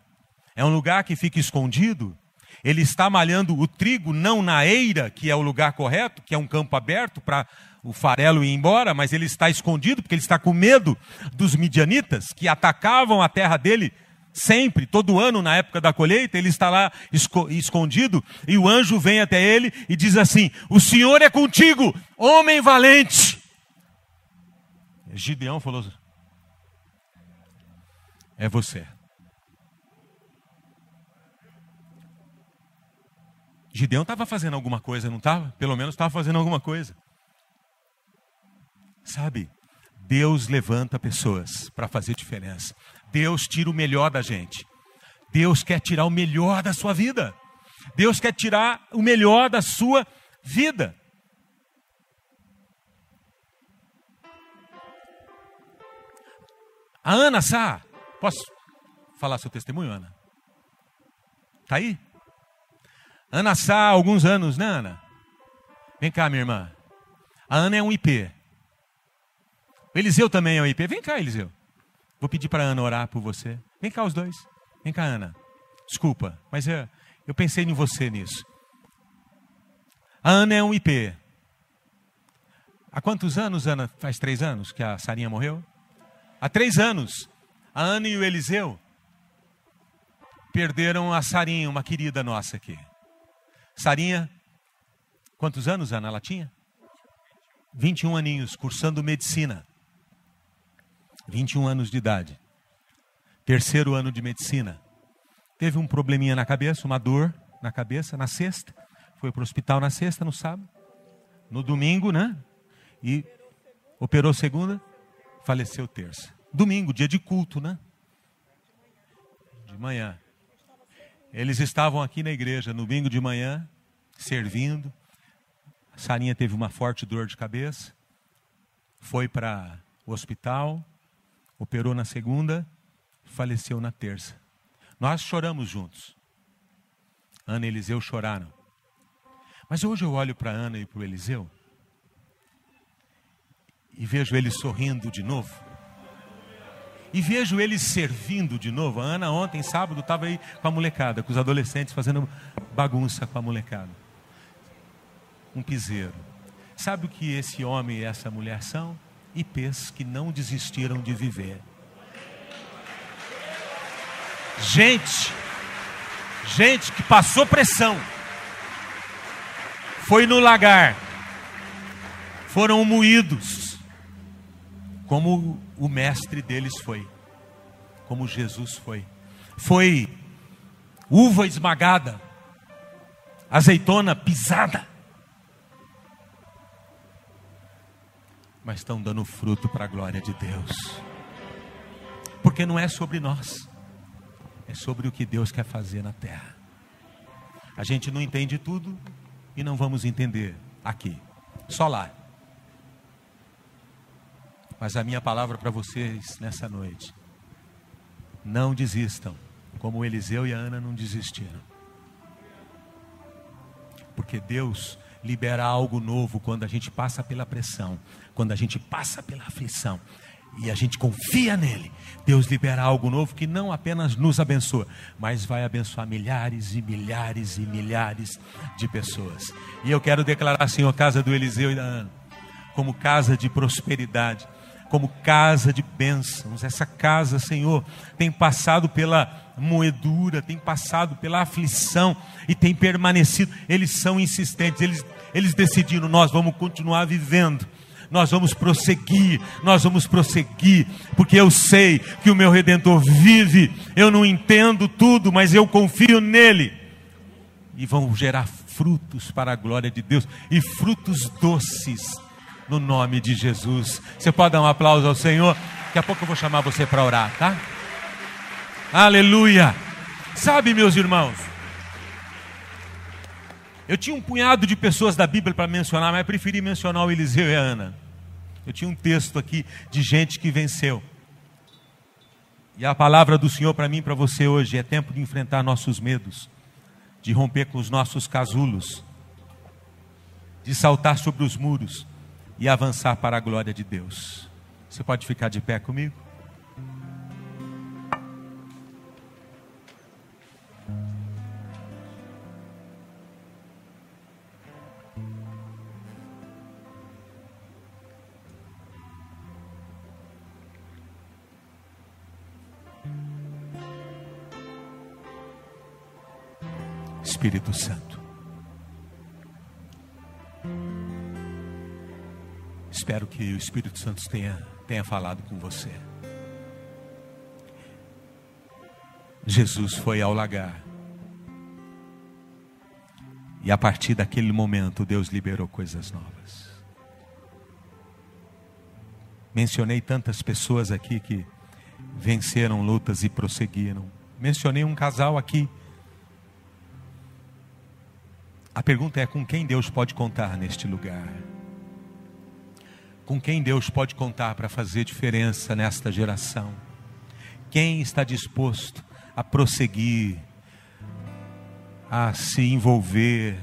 É um lugar que fica escondido. Ele está malhando o trigo não na eira, que é o lugar correto, que é um campo aberto para o farelo ir embora, mas ele está escondido porque ele está com medo dos midianitas que atacavam a terra dele sempre, todo ano na época da colheita, ele está lá escondido e o anjo vem até ele e diz assim: O Senhor é contigo, homem valente. Gideão falou: É você. Gideão estava fazendo alguma coisa, não estava? Pelo menos estava fazendo alguma coisa. Sabe, Deus levanta pessoas para fazer diferença. Deus tira o melhor da gente. Deus quer tirar o melhor da sua vida. Deus quer tirar o melhor da sua vida. A Ana Sá, posso falar seu testemunho, Ana? Tá aí? Ana Sá, alguns anos, né, Ana? Vem cá, minha irmã. A Ana é um IP. O Eliseu também é um IP. Vem cá, Eliseu. Vou pedir para a Ana orar por você. Vem cá, os dois. Vem cá, Ana. Desculpa, mas eu, eu pensei em você nisso. A Ana é um IP. Há quantos anos, Ana? Faz três anos que a Sarinha morreu? Há três anos. A Ana e o Eliseu perderam a Sarinha, uma querida nossa aqui. Sarinha, quantos anos, Ana, ela tinha? 21 aninhos, cursando medicina. 21 anos de idade. Terceiro ano de medicina. Teve um probleminha na cabeça, uma dor na cabeça, na sexta. Foi para o hospital na sexta, no sábado. No domingo, né? E operou segunda, faleceu terça. Domingo, dia de culto, né? De manhã. Eles estavam aqui na igreja, no domingo de manhã, servindo. A Sarinha teve uma forte dor de cabeça, foi para o hospital, operou na segunda, faleceu na terça. Nós choramos juntos. Ana e Eliseu choraram. Mas hoje eu olho para Ana e para o Eliseu e vejo eles sorrindo de novo. E vejo eles servindo de novo. A Ana ontem, sábado, estava aí com a molecada, com os adolescentes fazendo bagunça com a molecada. Um piseiro. Sabe o que esse homem e essa mulher são? IPs que não desistiram de viver. Gente, gente que passou pressão, foi no lagar, foram moídos, como o mestre deles foi, como Jesus foi. Foi uva esmagada, azeitona pisada. Mas estão dando fruto para a glória de Deus. Porque não é sobre nós, é sobre o que Deus quer fazer na terra. A gente não entende tudo e não vamos entender aqui, só lá. Mas a minha palavra para vocês nessa noite: não desistam, como Eliseu e a Ana não desistiram. Porque Deus libera algo novo quando a gente passa pela pressão, quando a gente passa pela aflição. E a gente confia nele, Deus libera algo novo que não apenas nos abençoa, mas vai abençoar milhares e milhares e milhares de pessoas. E eu quero declarar, Senhor, casa do Eliseu e da Ana, como casa de prosperidade, como casa de bênçãos. Essa casa, Senhor, tem passado pela moedura, tem passado pela aflição e tem permanecido. Eles são insistentes, eles, eles decidiram: nós vamos continuar vivendo. Nós vamos prosseguir, nós vamos prosseguir, porque eu sei que o meu redentor vive. Eu não entendo tudo, mas eu confio nele. E vão gerar frutos para a glória de Deus e frutos doces no nome de Jesus. Você pode dar um aplauso ao Senhor? Daqui a pouco eu vou chamar você para orar, tá? Aleluia! Sabe, meus irmãos, eu tinha um punhado de pessoas da Bíblia para mencionar, mas preferi mencionar o Eliseu e a Ana. Eu tinha um texto aqui de gente que venceu. E a palavra do Senhor para mim e para você hoje é tempo de enfrentar nossos medos, de romper com os nossos casulos, de saltar sobre os muros e avançar para a glória de Deus. Você pode ficar de pé comigo? Espírito Santo. Espero que o Espírito Santo tenha, tenha falado com você. Jesus foi ao lagar. E a partir daquele momento, Deus liberou coisas novas. Mencionei tantas pessoas aqui que venceram lutas e prosseguiram. Mencionei um casal aqui. A pergunta é: com quem Deus pode contar neste lugar? Com quem Deus pode contar para fazer diferença nesta geração. Quem está disposto a prosseguir, a se envolver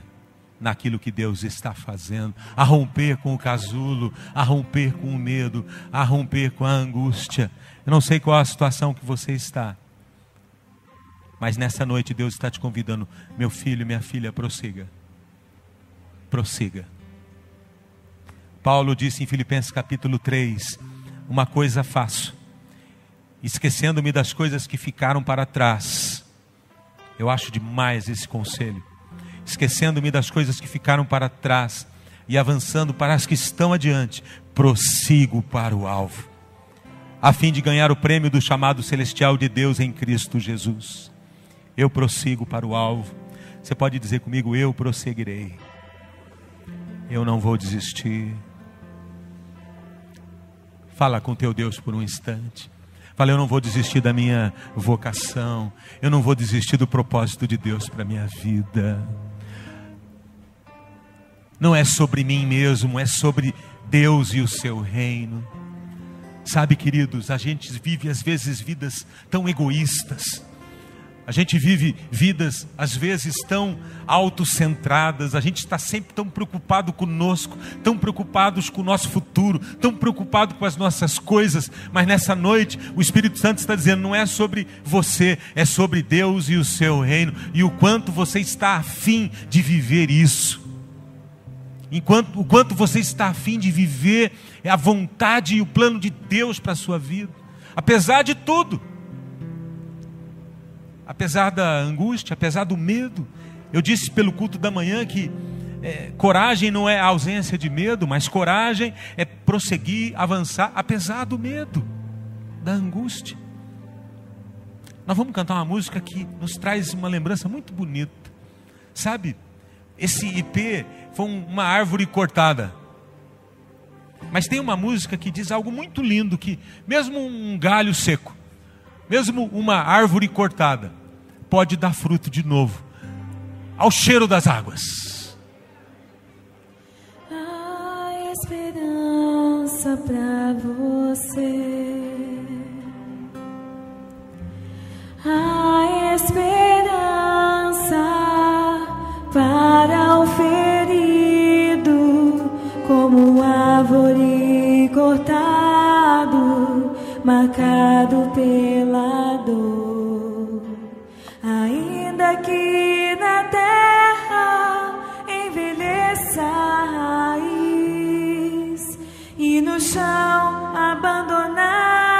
naquilo que Deus está fazendo, a romper com o casulo, a romper com o medo, a romper com a angústia. Eu não sei qual a situação que você está, mas nessa noite Deus está te convidando, meu filho, minha filha, prossiga. Prossiga. Paulo disse em Filipenses capítulo 3: Uma coisa faço, esquecendo-me das coisas que ficaram para trás. Eu acho demais esse conselho esquecendo-me das coisas que ficaram para trás e avançando para as que estão adiante, prossigo para o alvo, a fim de ganhar o prêmio do chamado celestial de Deus em Cristo Jesus. Eu prossigo para o alvo. Você pode dizer comigo: Eu prosseguirei. Eu não vou desistir. Fala com teu Deus por um instante. Fala, eu não vou desistir da minha vocação. Eu não vou desistir do propósito de Deus para minha vida não é sobre mim mesmo, é sobre Deus e o seu reino. Sabe, queridos, a gente vive às vezes vidas tão egoístas. A gente vive vidas, às vezes, tão autocentradas, a gente está sempre tão preocupado conosco, tão preocupados com o nosso futuro, tão preocupado com as nossas coisas, mas nessa noite o Espírito Santo está dizendo: não é sobre você, é sobre Deus e o seu reino, e o quanto você está afim de viver isso. Enquanto, o quanto você está afim de viver a vontade e o plano de Deus para a sua vida, apesar de tudo, apesar da angústia, apesar do medo. Eu disse pelo culto da manhã que é, coragem não é ausência de medo, mas coragem é prosseguir, avançar, apesar do medo, da angústia. Nós vamos cantar uma música que nos traz uma lembrança muito bonita, sabe? Esse IP foi uma árvore cortada. Mas tem uma música que diz algo muito lindo: que mesmo um galho seco, mesmo uma árvore cortada, pode dar fruto de novo, ao cheiro das águas.
A esperança para você. A esperança para o ferido, como árvore cortado, marcado pela dor. Ainda que na terra envelheça a raiz e no chão abandonado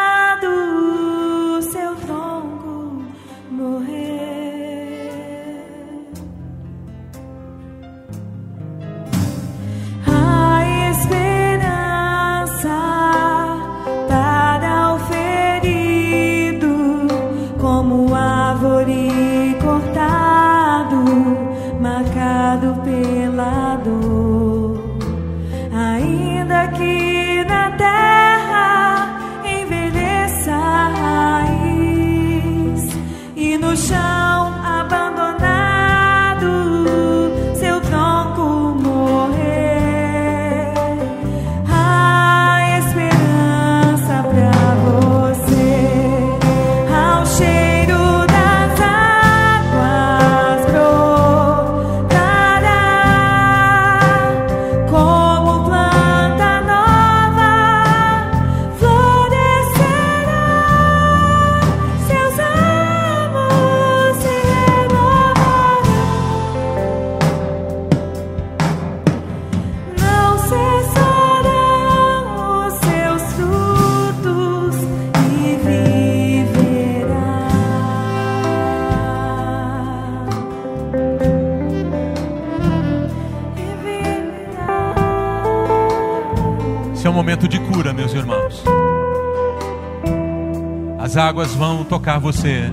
tocar você.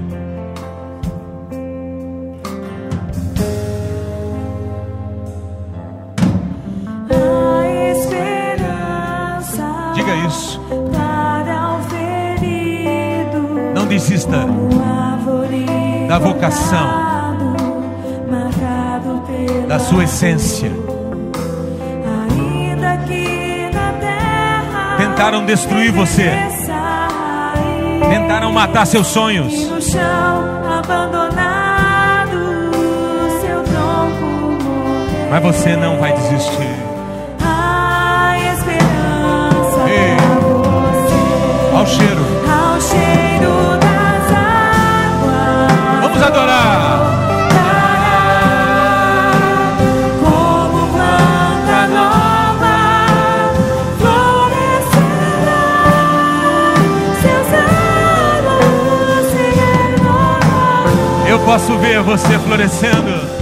Diga isso. Não desista da vocação, da sua essência. Tentaram destruir você Tentaram matar seus sonhos. E no chão abandonado, seu tronco. Mas você não vai desistir.
A esperança
Ei. Ao cheiro.
Ao cheiro
posso ver você florescendo.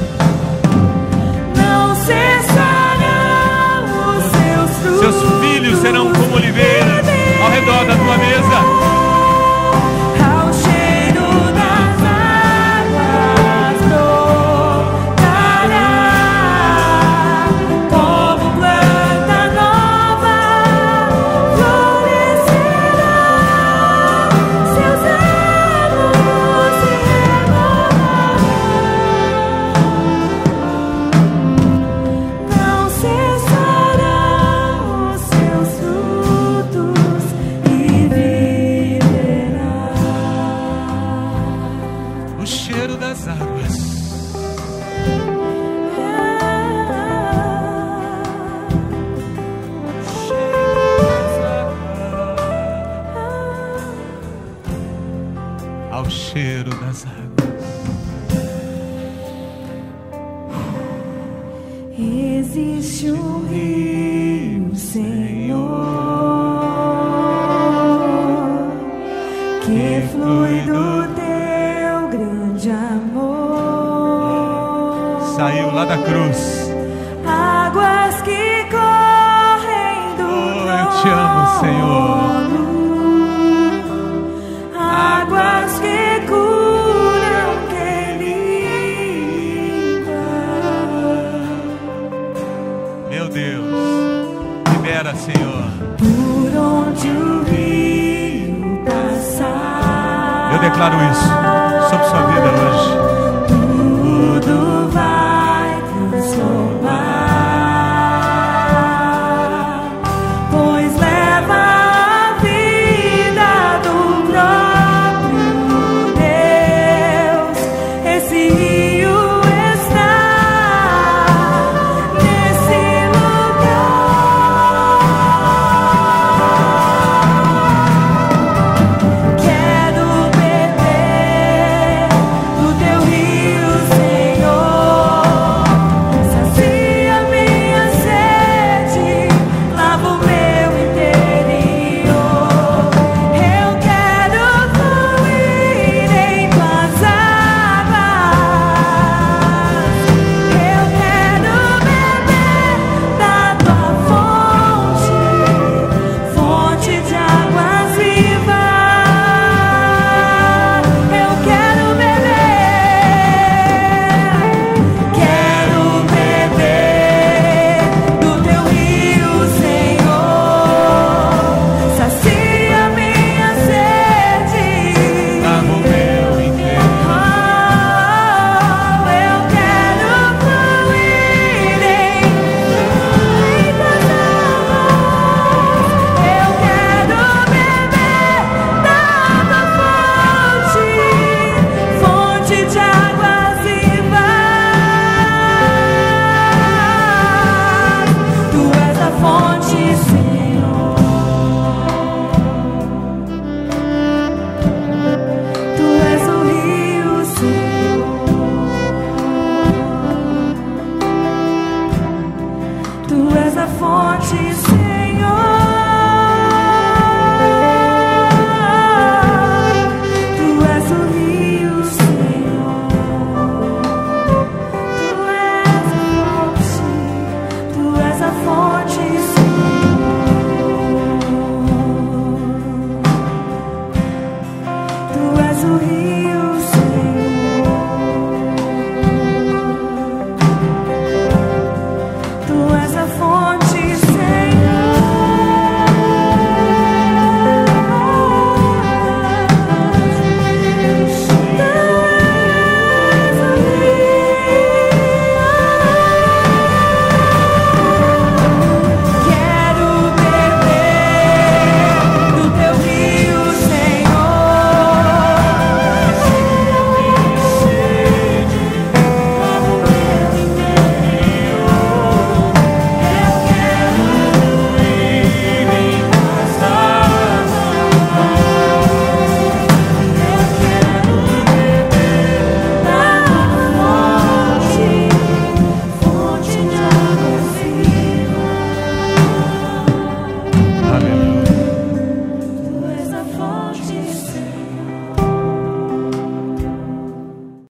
Saiu lá da cruz.
Águas que correm do
Oh, eu te amo, Senhor.
Águas que curam, que.
Meu Deus. Libera, Senhor.
Por onde o rio passar.
Eu declaro isso sobre sua vida hoje.